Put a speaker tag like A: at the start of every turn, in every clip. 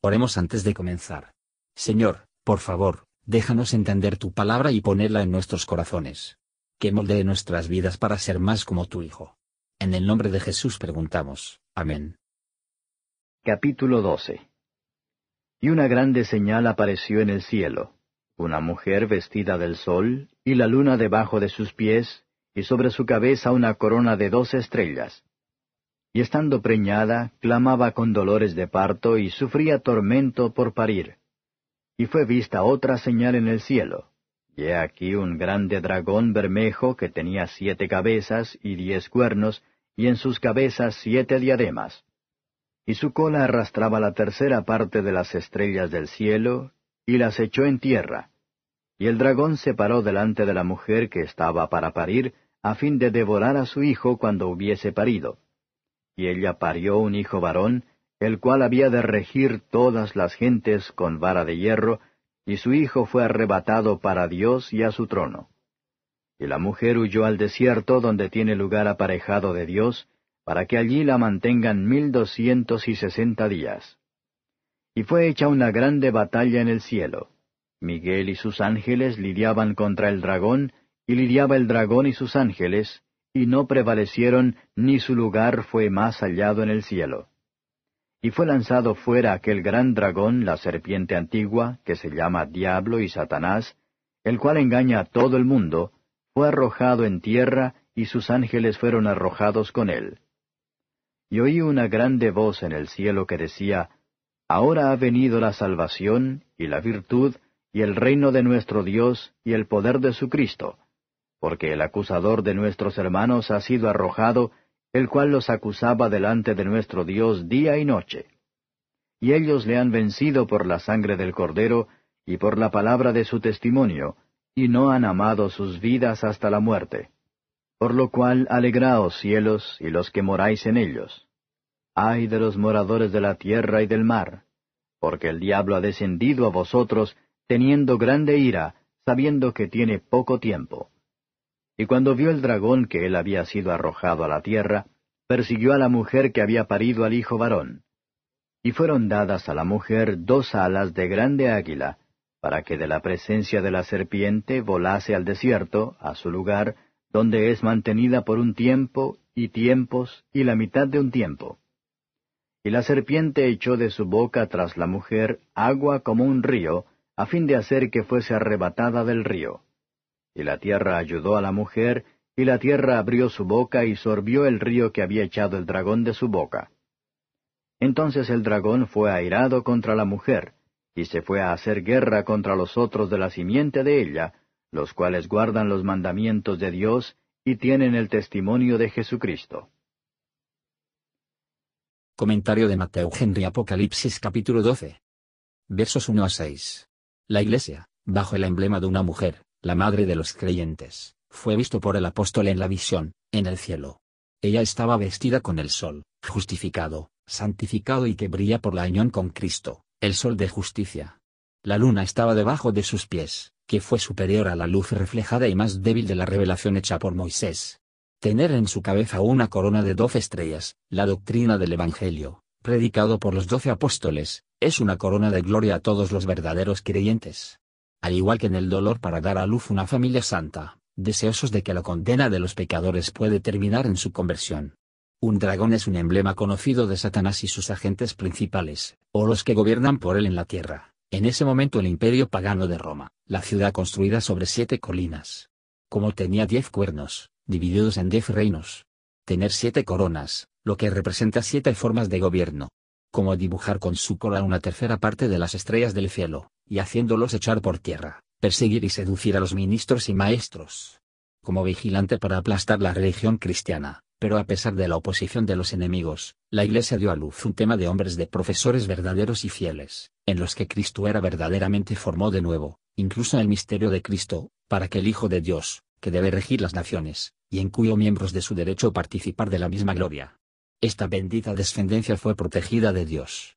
A: Oremos antes de comenzar. Señor, por favor, déjanos entender tu palabra y ponerla en nuestros corazones. Que moldee nuestras vidas para ser más como tu Hijo. En el nombre de Jesús preguntamos. Amén.
B: Capítulo 12 Y una grande señal apareció en el cielo, una mujer vestida del sol, y la luna debajo de sus pies, y sobre su cabeza una corona de dos estrellas y estando preñada, clamaba con dolores de parto y sufría tormento por parir. Y fue vista otra señal en el cielo, y he aquí un grande dragón bermejo que tenía siete cabezas y diez cuernos, y en sus cabezas siete diademas. Y su cola arrastraba la tercera parte de las estrellas del cielo, y las echó en tierra. Y el dragón se paró delante de la mujer que estaba para parir, a fin de devorar a su hijo cuando hubiese parido y ella parió un hijo varón, el cual había de regir todas las gentes con vara de hierro, y su hijo fue arrebatado para Dios y a su trono. Y la mujer huyó al desierto donde tiene lugar aparejado de Dios, para que allí la mantengan mil doscientos y sesenta días. Y fue hecha una grande batalla en el cielo. Miguel y sus ángeles lidiaban contra el dragón, y lidiaba el dragón y sus ángeles, y no prevalecieron, ni su lugar fue más hallado en el cielo. Y fue lanzado fuera aquel gran dragón, la serpiente antigua, que se llama Diablo y Satanás, el cual engaña a todo el mundo, fue arrojado en tierra, y sus ángeles fueron arrojados con él. Y oí una grande voz en el cielo que decía, Ahora ha venido la salvación, y la virtud, y el reino de nuestro Dios, y el poder de su Cristo porque el acusador de nuestros hermanos ha sido arrojado, el cual los acusaba delante de nuestro Dios día y noche. Y ellos le han vencido por la sangre del Cordero y por la palabra de su testimonio, y no han amado sus vidas hasta la muerte. Por lo cual alegraos cielos y los que moráis en ellos. Ay de los moradores de la tierra y del mar, porque el diablo ha descendido a vosotros, teniendo grande ira, sabiendo que tiene poco tiempo. Y cuando vio el dragón que él había sido arrojado a la tierra, persiguió a la mujer que había parido al hijo varón. Y fueron dadas a la mujer dos alas de grande águila, para que de la presencia de la serpiente volase al desierto, a su lugar, donde es mantenida por un tiempo, y tiempos, y la mitad de un tiempo. Y la serpiente echó de su boca tras la mujer agua como un río, a fin de hacer que fuese arrebatada del río. Y la tierra ayudó a la mujer, y la tierra abrió su boca y sorbió el río que había echado el dragón de su boca. Entonces el dragón fue airado contra la mujer, y se fue a hacer guerra contra los otros de la simiente de ella, los cuales guardan los mandamientos de Dios y tienen el testimonio de Jesucristo.
A: Comentario de Mateo Henry Apocalipsis capítulo 12. Versos 1 a 6. La Iglesia, bajo el emblema de una mujer, la madre de los creyentes, fue visto por el apóstol en la visión, en el cielo. Ella estaba vestida con el sol, justificado, santificado y que brilla por la unión con Cristo, el sol de justicia. La luna estaba debajo de sus pies, que fue superior a la luz reflejada y más débil de la revelación hecha por Moisés. Tener en su cabeza una corona de doce estrellas, la doctrina del Evangelio, predicado por los doce apóstoles, es una corona de gloria a todos los verdaderos creyentes al igual que en el dolor para dar a luz una familia santa, deseosos de que la condena de los pecadores puede terminar en su conversión. Un dragón es un emblema conocido de Satanás y sus agentes principales, o los que gobiernan por él en la tierra, en ese momento el imperio pagano de Roma, la ciudad construida sobre siete colinas. Como tenía diez cuernos, divididos en diez reinos. Tener siete coronas, lo que representa siete formas de gobierno. Como dibujar con su cola una tercera parte de las estrellas del cielo, y haciéndolos echar por tierra, perseguir y seducir a los ministros y maestros. Como vigilante para aplastar la religión cristiana, pero a pesar de la oposición de los enemigos, la Iglesia dio a luz un tema de hombres de profesores verdaderos y fieles, en los que Cristo era verdaderamente formó de nuevo, incluso el misterio de Cristo, para que el Hijo de Dios, que debe regir las naciones, y en cuyo miembros de su derecho participar de la misma gloria. Esta bendita descendencia fue protegida de Dios.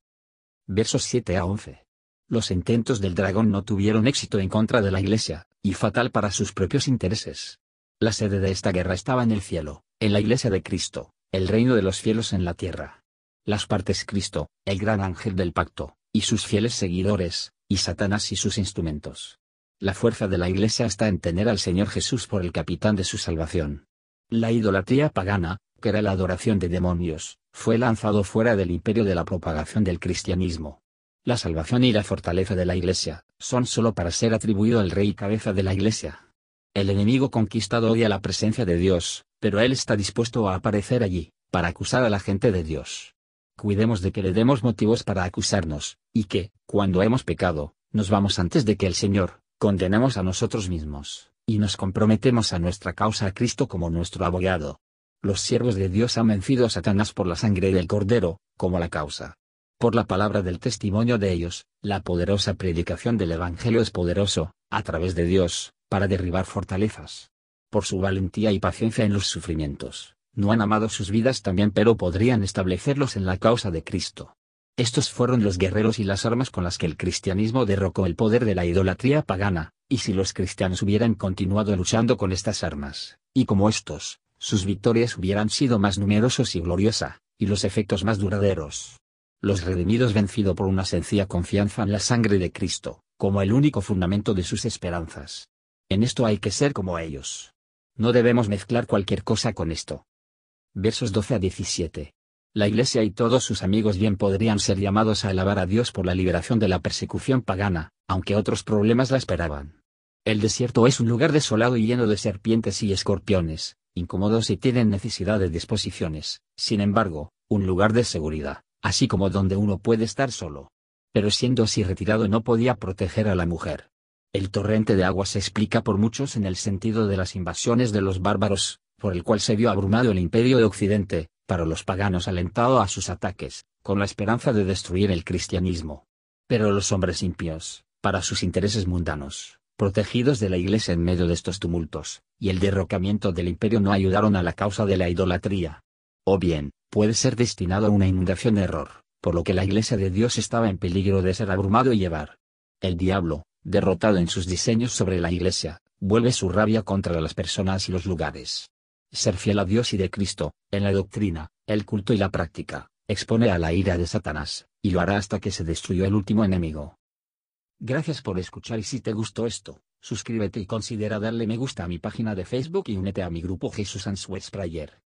A: Versos 7 a 11. Los intentos del dragón no tuvieron éxito en contra de la Iglesia, y fatal para sus propios intereses. La sede de esta guerra estaba en el cielo, en la Iglesia de Cristo, el reino de los cielos en la tierra. Las partes Cristo, el gran ángel del pacto, y sus fieles seguidores, y Satanás y sus instrumentos. La fuerza de la Iglesia está en tener al Señor Jesús por el capitán de su salvación. La idolatría pagana, que era la adoración de demonios, fue lanzado fuera del imperio de la propagación del cristianismo. La salvación y la fortaleza de la Iglesia, son sólo para ser atribuido al rey cabeza de la Iglesia. El enemigo conquistado odia la presencia de Dios, pero él está dispuesto a aparecer allí, para acusar a la gente de Dios. Cuidemos de que le demos motivos para acusarnos, y que, cuando hemos pecado, nos vamos antes de que el Señor, condenemos a nosotros mismos, y nos comprometemos a nuestra causa a Cristo como nuestro abogado. Los siervos de Dios han vencido a Satanás por la sangre del Cordero, como la causa. Por la palabra del testimonio de ellos, la poderosa predicación del Evangelio es poderoso, a través de Dios, para derribar fortalezas. Por su valentía y paciencia en los sufrimientos, no han amado sus vidas también pero podrían establecerlos en la causa de Cristo. Estos fueron los guerreros y las armas con las que el cristianismo derrocó el poder de la idolatría pagana, y si los cristianos hubieran continuado luchando con estas armas, y como estos, sus victorias hubieran sido más numerosos y gloriosa, y los efectos más duraderos. Los redimidos vencido por una sencilla confianza en la sangre de Cristo, como el único fundamento de sus esperanzas. En esto hay que ser como ellos. No debemos mezclar cualquier cosa con esto. Versos 12 a 17. La Iglesia y todos sus amigos bien podrían ser llamados a alabar a Dios por la liberación de la persecución pagana, aunque otros problemas la esperaban. El desierto es un lugar desolado y lleno de serpientes y escorpiones, incómodos y tienen necesidad de disposiciones, sin embargo, un lugar de seguridad, así como donde uno puede estar solo. Pero siendo así retirado no podía proteger a la mujer. El torrente de agua se explica por muchos en el sentido de las invasiones de los bárbaros, por el cual se vio abrumado el imperio de Occidente, para los paganos alentado a sus ataques, con la esperanza de destruir el cristianismo. Pero los hombres impios, para sus intereses mundanos, protegidos de la iglesia en medio de estos tumultos, y el derrocamiento del imperio no ayudaron a la causa de la idolatría. O bien, puede ser destinado a una inundación de error, por lo que la iglesia de Dios estaba en peligro de ser abrumado y llevar. El diablo, derrotado en sus diseños sobre la Iglesia, vuelve su rabia contra las personas y los lugares. Ser fiel a Dios y de Cristo, en la doctrina, el culto y la práctica, expone a la ira de Satanás, y lo hará hasta que se destruyó el último enemigo. Gracias por escuchar y si te gustó esto, suscríbete y considera darle me gusta a mi página de Facebook y únete a mi grupo Jesús Answers Prayer.